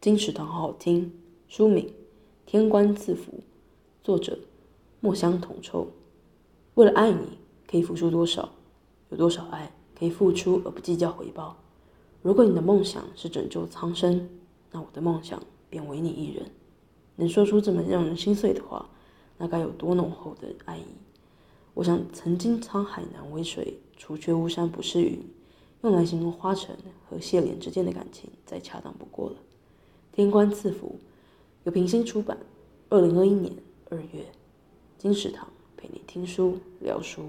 金石堂好好听。书名《天官赐福》，作者墨香铜臭。为了爱你，可以付出多少？有多少爱可以付出而不计较回报？如果你的梦想是拯救苍生，那我的梦想便唯你一人。能说出这么让人心碎的话，那该有多浓厚的爱意？我想，曾经沧海难为水，除却巫山不是云，用来形容花城和谢莲之间的感情，再恰当不过了。天官赐福，由平心出版，二零二一年二月，金石堂陪你听书聊书。